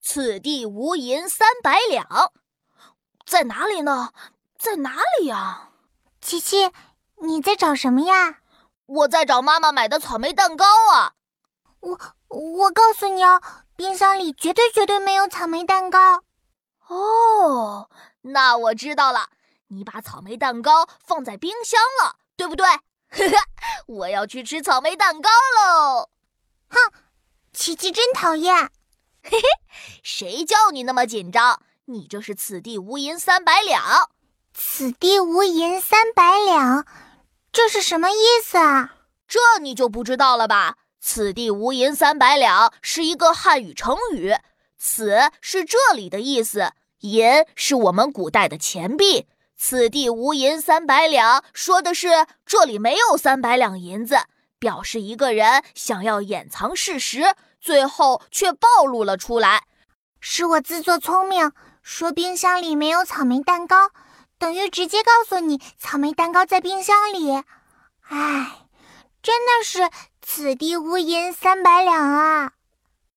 此地无银三百两，在哪里呢？在哪里呀？琪琪，你在找什么呀？我在找妈妈买的草莓蛋糕啊！我我告诉你哦，冰箱里绝对绝对没有草莓蛋糕。哦，那我知道了，你把草莓蛋糕放在冰箱了，对不对？呵呵，我要去吃草莓蛋糕喽！哼，琪琪真讨厌。嘿嘿，谁叫你那么紧张？你这是此地无银三百两。此地无银三百两，这是什么意思啊？这你就不知道了吧？此地无银三百两是一个汉语成语，此是这里的意思，银是我们古代的钱币。此地无银三百两，说的是这里没有三百两银子，表示一个人想要掩藏事实。最后却暴露了出来，是我自作聪明，说冰箱里没有草莓蛋糕，等于直接告诉你草莓蛋糕在冰箱里。唉，真的是此地无银三百两啊！